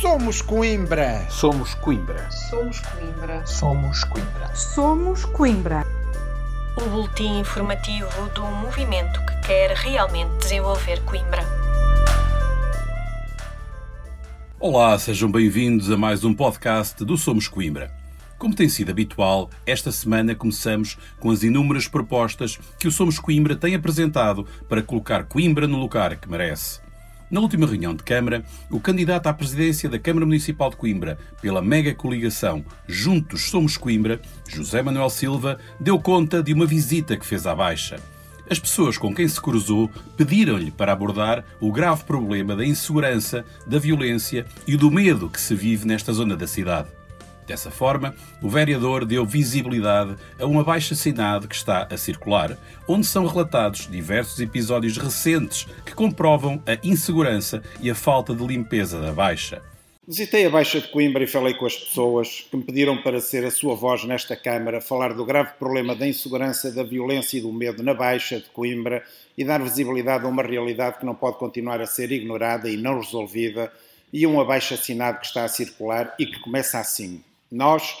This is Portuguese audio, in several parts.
Somos Coimbra. Somos Coimbra. Somos Coimbra. Somos Coimbra. Somos Coimbra. O boletim informativo do movimento que quer realmente desenvolver Coimbra. Olá, sejam bem-vindos a mais um podcast do Somos Coimbra. Como tem sido habitual, esta semana começamos com as inúmeras propostas que o Somos Coimbra tem apresentado para colocar Coimbra no lugar que merece. Na última reunião de Câmara, o candidato à presidência da Câmara Municipal de Coimbra, pela mega coligação Juntos Somos Coimbra, José Manuel Silva, deu conta de uma visita que fez à Baixa. As pessoas com quem se cruzou pediram-lhe para abordar o grave problema da insegurança, da violência e do medo que se vive nesta zona da cidade. Dessa forma, o vereador deu visibilidade a um abaixo-assinado que está a circular, onde são relatados diversos episódios recentes que comprovam a insegurança e a falta de limpeza da Baixa. Visitei a Baixa de Coimbra e falei com as pessoas que me pediram para ser a sua voz nesta Câmara, falar do grave problema da insegurança, da violência e do medo na Baixa de Coimbra e dar visibilidade a uma realidade que não pode continuar a ser ignorada e não resolvida e um abaixo-assinado que está a circular e que começa assim. Nós,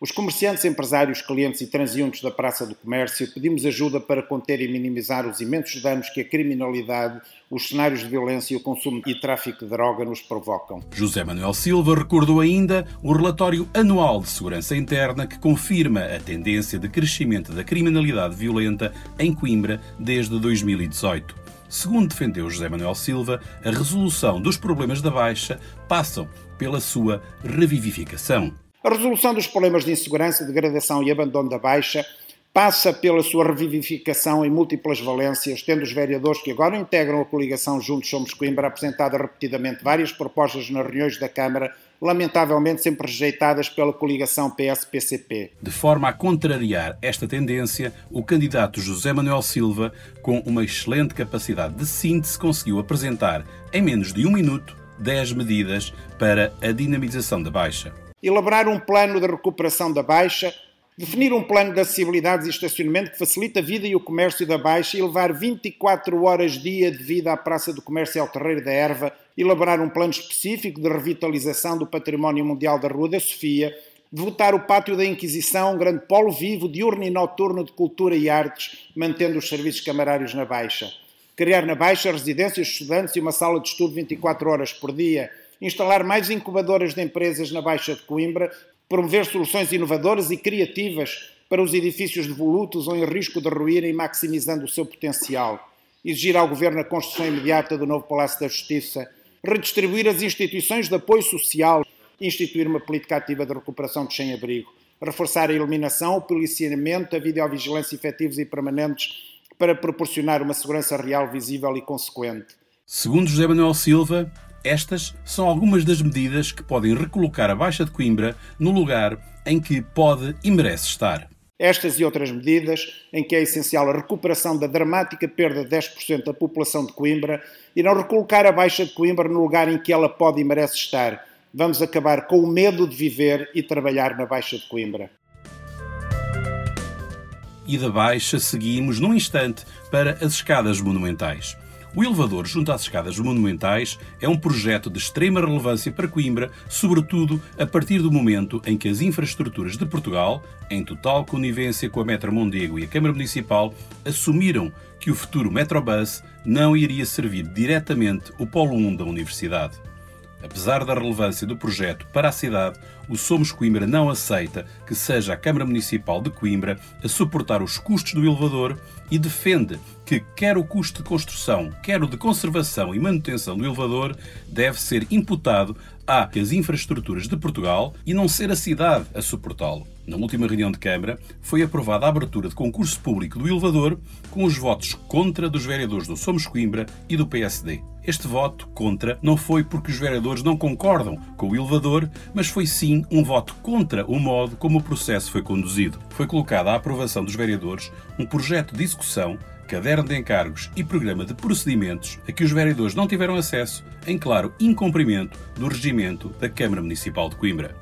os comerciantes, empresários, clientes e transeuntes da Praça do Comércio, pedimos ajuda para conter e minimizar os imensos danos que a criminalidade, os cenários de violência, o consumo e tráfico de droga nos provocam. José Manuel Silva recordou ainda o relatório anual de segurança interna que confirma a tendência de crescimento da criminalidade violenta em Coimbra desde 2018. Segundo defendeu José Manuel Silva, a resolução dos problemas da Baixa passam pela sua revivificação. A resolução dos problemas de insegurança, degradação e abandono da Baixa passa pela sua revivificação em múltiplas valências, tendo os vereadores que agora integram a coligação Juntos Somos Coimbra apresentado repetidamente várias propostas nas reuniões da Câmara, lamentavelmente sempre rejeitadas pela coligação PS-PCP. De forma a contrariar esta tendência, o candidato José Manuel Silva, com uma excelente capacidade de síntese, conseguiu apresentar, em menos de um minuto, 10 medidas para a dinamização da Baixa elaborar um plano de recuperação da Baixa, definir um plano de acessibilidades e estacionamento que facilite a vida e o comércio da Baixa e levar 24 horas dia de vida à Praça do Comércio e ao Terreiro da Erva, elaborar um plano específico de revitalização do património mundial da Rua da Sofia, votar o Pátio da Inquisição, um grande polo vivo, diurno e noturno de cultura e artes, mantendo os serviços camarários na Baixa. Criar na Baixa residências estudantes e uma sala de estudo 24 horas por dia, instalar mais incubadoras de empresas na Baixa de Coimbra, promover soluções inovadoras e criativas para os edifícios devolutos ou em risco de ruírem, maximizando o seu potencial, exigir ao Governo a construção imediata do novo Palácio da Justiça, redistribuir as instituições de apoio social, instituir uma política ativa de recuperação de sem-abrigo, reforçar a eliminação, o policiamento, a videovigilância efetivos e permanentes para proporcionar uma segurança real, visível e consequente. Segundo José Manuel Silva, estas são algumas das medidas que podem recolocar a Baixa de Coimbra no lugar em que pode e merece estar. Estas e outras medidas, em que é essencial a recuperação da dramática perda de 10% da população de Coimbra, irão recolocar a Baixa de Coimbra no lugar em que ela pode e merece estar. Vamos acabar com o medo de viver e trabalhar na Baixa de Coimbra. E da Baixa seguimos num instante para as escadas monumentais. O elevador junto às escadas monumentais é um projeto de extrema relevância para Coimbra, sobretudo a partir do momento em que as infraestruturas de Portugal, em total conivência com a Metro Mondego e a Câmara Municipal, assumiram que o futuro Metrobus não iria servir diretamente o Polo 1 da Universidade. Apesar da relevância do projeto para a cidade, o Somos Coimbra não aceita que seja a Câmara Municipal de Coimbra a suportar os custos do elevador e defende que quer o custo de construção, quer o de conservação e manutenção do elevador deve ser imputado às infraestruturas de Portugal e não ser a cidade a suportá-lo. Na última reunião de Câmara, foi aprovada a abertura de concurso público do elevador com os votos contra dos vereadores do Somos Coimbra e do PSD. Este voto contra não foi porque os vereadores não concordam com o elevador, mas foi sim um voto contra o modo como o processo foi conduzido. Foi colocado à aprovação dos vereadores um projeto de execução caderno de encargos e programa de procedimentos a que os vereadores não tiveram acesso, em claro incumprimento do regimento da Câmara Municipal de Coimbra.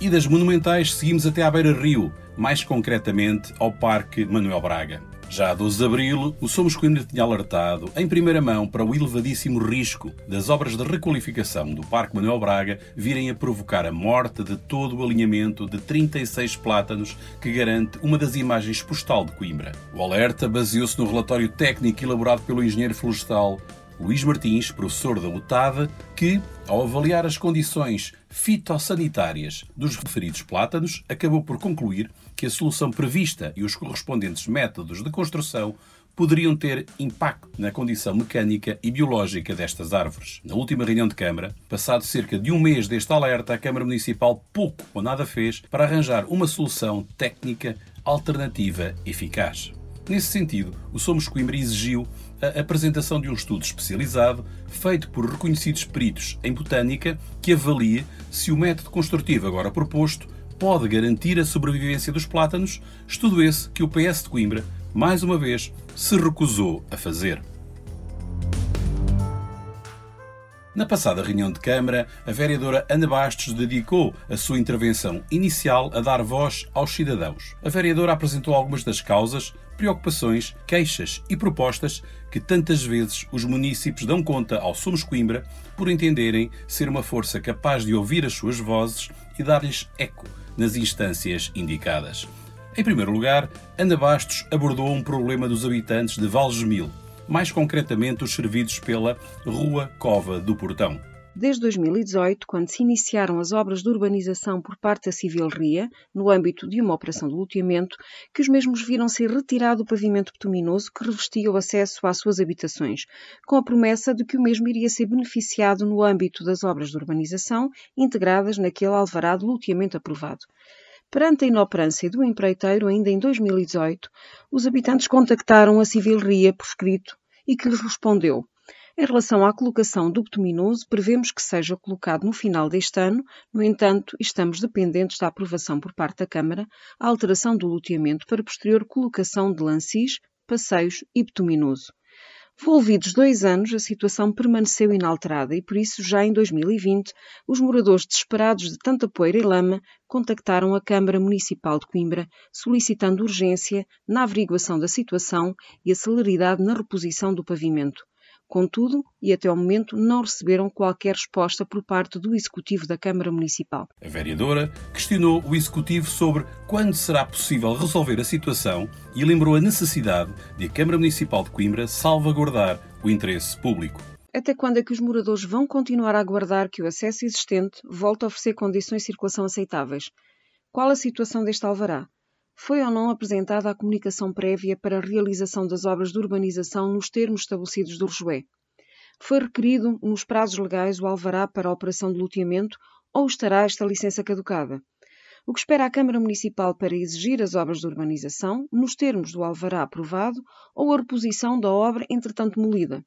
E das monumentais seguimos até à Beira Rio, mais concretamente ao Parque Manuel Braga. Já a 12 de abril, o Somos Coimbra tinha alertado, em primeira mão, para o elevadíssimo risco das obras de requalificação do Parque Manuel Braga virem a provocar a morte de todo o alinhamento de 36 plátanos que garante uma das imagens postal de Coimbra. O alerta baseou-se no relatório técnico elaborado pelo engenheiro florestal Luís Martins, professor da UTAD, que, ao avaliar as condições fitossanitárias dos referidos plátanos, acabou por concluir que a solução prevista e os correspondentes métodos de construção poderiam ter impacto na condição mecânica e biológica destas árvores. Na última reunião de Câmara, passado cerca de um mês deste alerta, a Câmara Municipal pouco ou nada fez para arranjar uma solução técnica alternativa eficaz. Nesse sentido, o Somos Coimbra exigiu a apresentação de um estudo especializado feito por reconhecidos peritos em botânica que avalie se o método construtivo agora proposto pode garantir a sobrevivência dos plátanos, estudo esse que o PS de Coimbra, mais uma vez, se recusou a fazer. Na passada reunião de Câmara, a vereadora Ana Bastos dedicou a sua intervenção inicial a dar voz aos cidadãos. A vereadora apresentou algumas das causas, preocupações, queixas e propostas que tantas vezes os municípios dão conta ao Somos Coimbra por entenderem ser uma força capaz de ouvir as suas vozes e dar-lhes eco nas instâncias indicadas. Em primeiro lugar, Ana Bastos abordou um problema dos habitantes de Valgemil, mais concretamente os servidos pela Rua Cova do Portão. Desde 2018, quando se iniciaram as obras de urbanização por parte da Civil Ria, no âmbito de uma operação de loteamento, que os mesmos viram ser retirado o pavimento betuminoso que revestia o acesso às suas habitações, com a promessa de que o mesmo iria ser beneficiado no âmbito das obras de urbanização integradas naquele alvará de loteamento aprovado. Perante a inoperância do empreiteiro, ainda em 2018, os habitantes contactaram a Civil Ria por escrito e que lhes respondeu. Em relação à colocação do betuminoso, prevemos que seja colocado no final deste ano, no entanto, estamos dependentes da aprovação por parte da Câmara a alteração do loteamento para posterior colocação de lancis, passeios e betuminoso. Volvidos dois anos, a situação permaneceu inalterada e, por isso, já em 2020, os moradores desesperados de tanta poeira e lama contactaram a Câmara Municipal de Coimbra, solicitando urgência na averiguação da situação e a celeridade na reposição do pavimento. Contudo, e até ao momento, não receberam qualquer resposta por parte do Executivo da Câmara Municipal. A vereadora questionou o Executivo sobre quando será possível resolver a situação e lembrou a necessidade de a Câmara Municipal de Coimbra salvaguardar o interesse público. Até quando é que os moradores vão continuar a aguardar que o acesso existente volte a oferecer condições de circulação aceitáveis? Qual a situação deste alvará? Foi ou não apresentada a comunicação prévia para a realização das obras de urbanização nos termos estabelecidos do RJUE. Foi requerido, nos prazos legais, o alvará para a operação de loteamento ou estará esta licença caducada? O que espera a Câmara Municipal para exigir as obras de urbanização, nos termos do alvará aprovado ou a reposição da obra entretanto molida?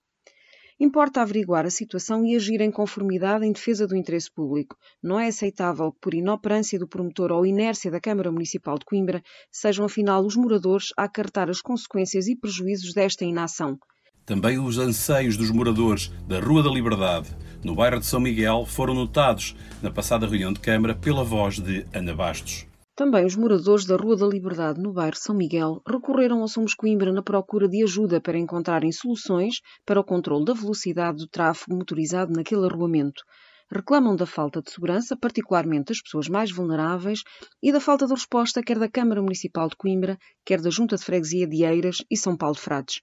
Importa averiguar a situação e agir em conformidade em defesa do interesse público. Não é aceitável que, por inoperância do promotor ou inércia da Câmara Municipal de Coimbra, sejam afinal os moradores a acartar as consequências e prejuízos desta inação. Também os anseios dos moradores da Rua da Liberdade, no bairro de São Miguel, foram notados na passada reunião de Câmara pela voz de Ana Bastos. Também os moradores da Rua da Liberdade, no bairro São Miguel, recorreram ao Somos Coimbra na procura de ajuda para encontrarem soluções para o controle da velocidade do tráfego motorizado naquele arruamento. Reclamam da falta de segurança, particularmente das pessoas mais vulneráveis, e da falta de resposta quer da Câmara Municipal de Coimbra, quer da Junta de Freguesia de Eiras e São Paulo de Frades.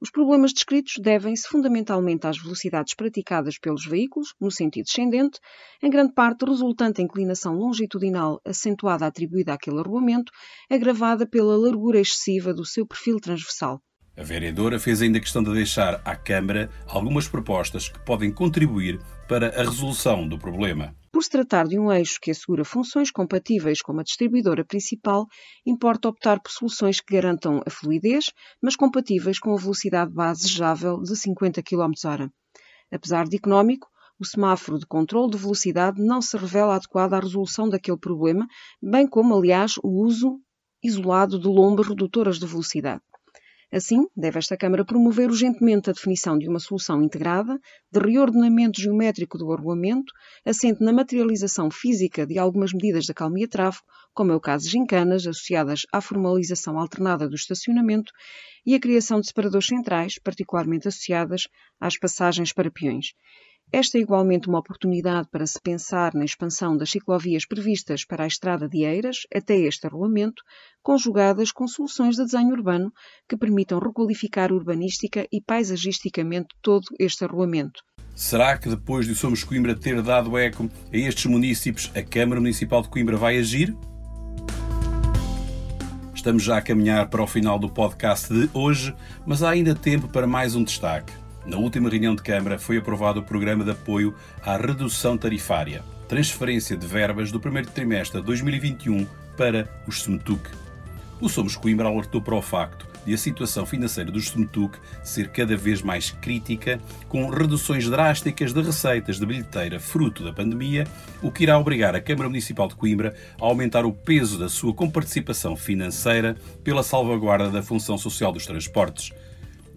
Os problemas descritos devem-se fundamentalmente às velocidades praticadas pelos veículos, no sentido descendente, em grande parte resultante inclinação longitudinal acentuada atribuída àquele arruamento, agravada pela largura excessiva do seu perfil transversal. A vereadora fez ainda questão de deixar à Câmara algumas propostas que podem contribuir para a resolução do problema. Por se tratar de um eixo que assegura funções compatíveis com a distribuidora principal, importa optar por soluções que garantam a fluidez, mas compatíveis com a velocidade base desejável de 50 km/h. Apesar de económico, o semáforo de controle de velocidade não se revela adequado à resolução daquele problema, bem como, aliás, o uso isolado de lombas redutoras de velocidade. Assim, deve esta Câmara promover urgentemente a definição de uma solução integrada, de reordenamento geométrico do arruamento, assente na materialização física de algumas medidas da calmia tráfego, como é o caso de gincanas associadas à formalização alternada do estacionamento e a criação de separadores centrais, particularmente associadas às passagens para peões. Esta é igualmente uma oportunidade para se pensar na expansão das ciclovias previstas para a estrada de Eiras até este arruamento, conjugadas com soluções de desenho urbano que permitam requalificar urbanística e paisagisticamente todo este arruamento. Será que depois de Somos Coimbra ter dado eco a estes municípios, a Câmara Municipal de Coimbra vai agir? Estamos já a caminhar para o final do podcast de hoje, mas há ainda tempo para mais um destaque. Na última reunião de Câmara foi aprovado o Programa de Apoio à Redução Tarifária, transferência de verbas do primeiro trimestre de 2021 para os SMTUC. O Somos Coimbra alertou para o facto de a situação financeira dos SMTUC ser cada vez mais crítica, com reduções drásticas de receitas de bilheteira fruto da pandemia, o que irá obrigar a Câmara Municipal de Coimbra a aumentar o peso da sua comparticipação financeira pela salvaguarda da função social dos transportes.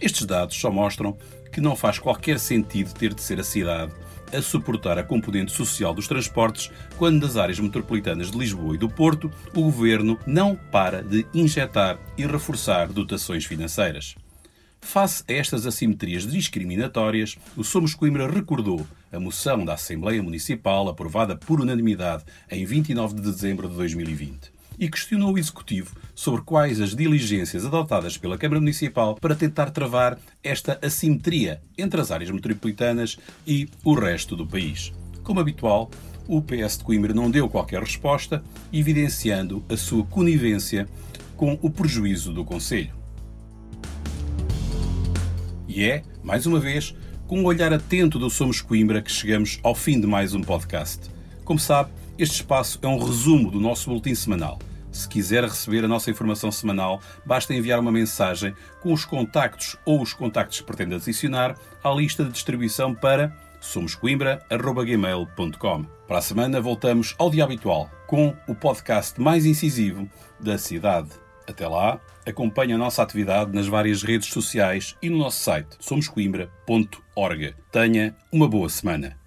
Estes dados só mostram que não faz qualquer sentido ter de ser a cidade a suportar a componente social dos transportes, quando das áreas metropolitanas de Lisboa e do Porto o governo não para de injetar e reforçar dotações financeiras. Face a estas assimetrias discriminatórias, o Somos Coimbra recordou a moção da Assembleia Municipal aprovada por unanimidade em 29 de dezembro de 2020 e questionou o Executivo sobre quais as diligências adotadas pela Câmara Municipal para tentar travar esta assimetria entre as áreas metropolitanas e o resto do país. Como habitual, o PS de Coimbra não deu qualquer resposta, evidenciando a sua conivência com o prejuízo do Conselho. E é, mais uma vez, com um olhar atento do Somos Coimbra que chegamos ao fim de mais um podcast. Como sabe, este espaço é um resumo do nosso boletim semanal. Se quiser receber a nossa informação semanal, basta enviar uma mensagem com os contactos ou os contactos que pretende adicionar à lista de distribuição para somoscoimbra.gmail.com. Para a semana voltamos ao dia habitual, com o podcast mais incisivo da cidade. Até lá, acompanhe a nossa atividade nas várias redes sociais e no nosso site somoscoimbra.org. Tenha uma boa semana.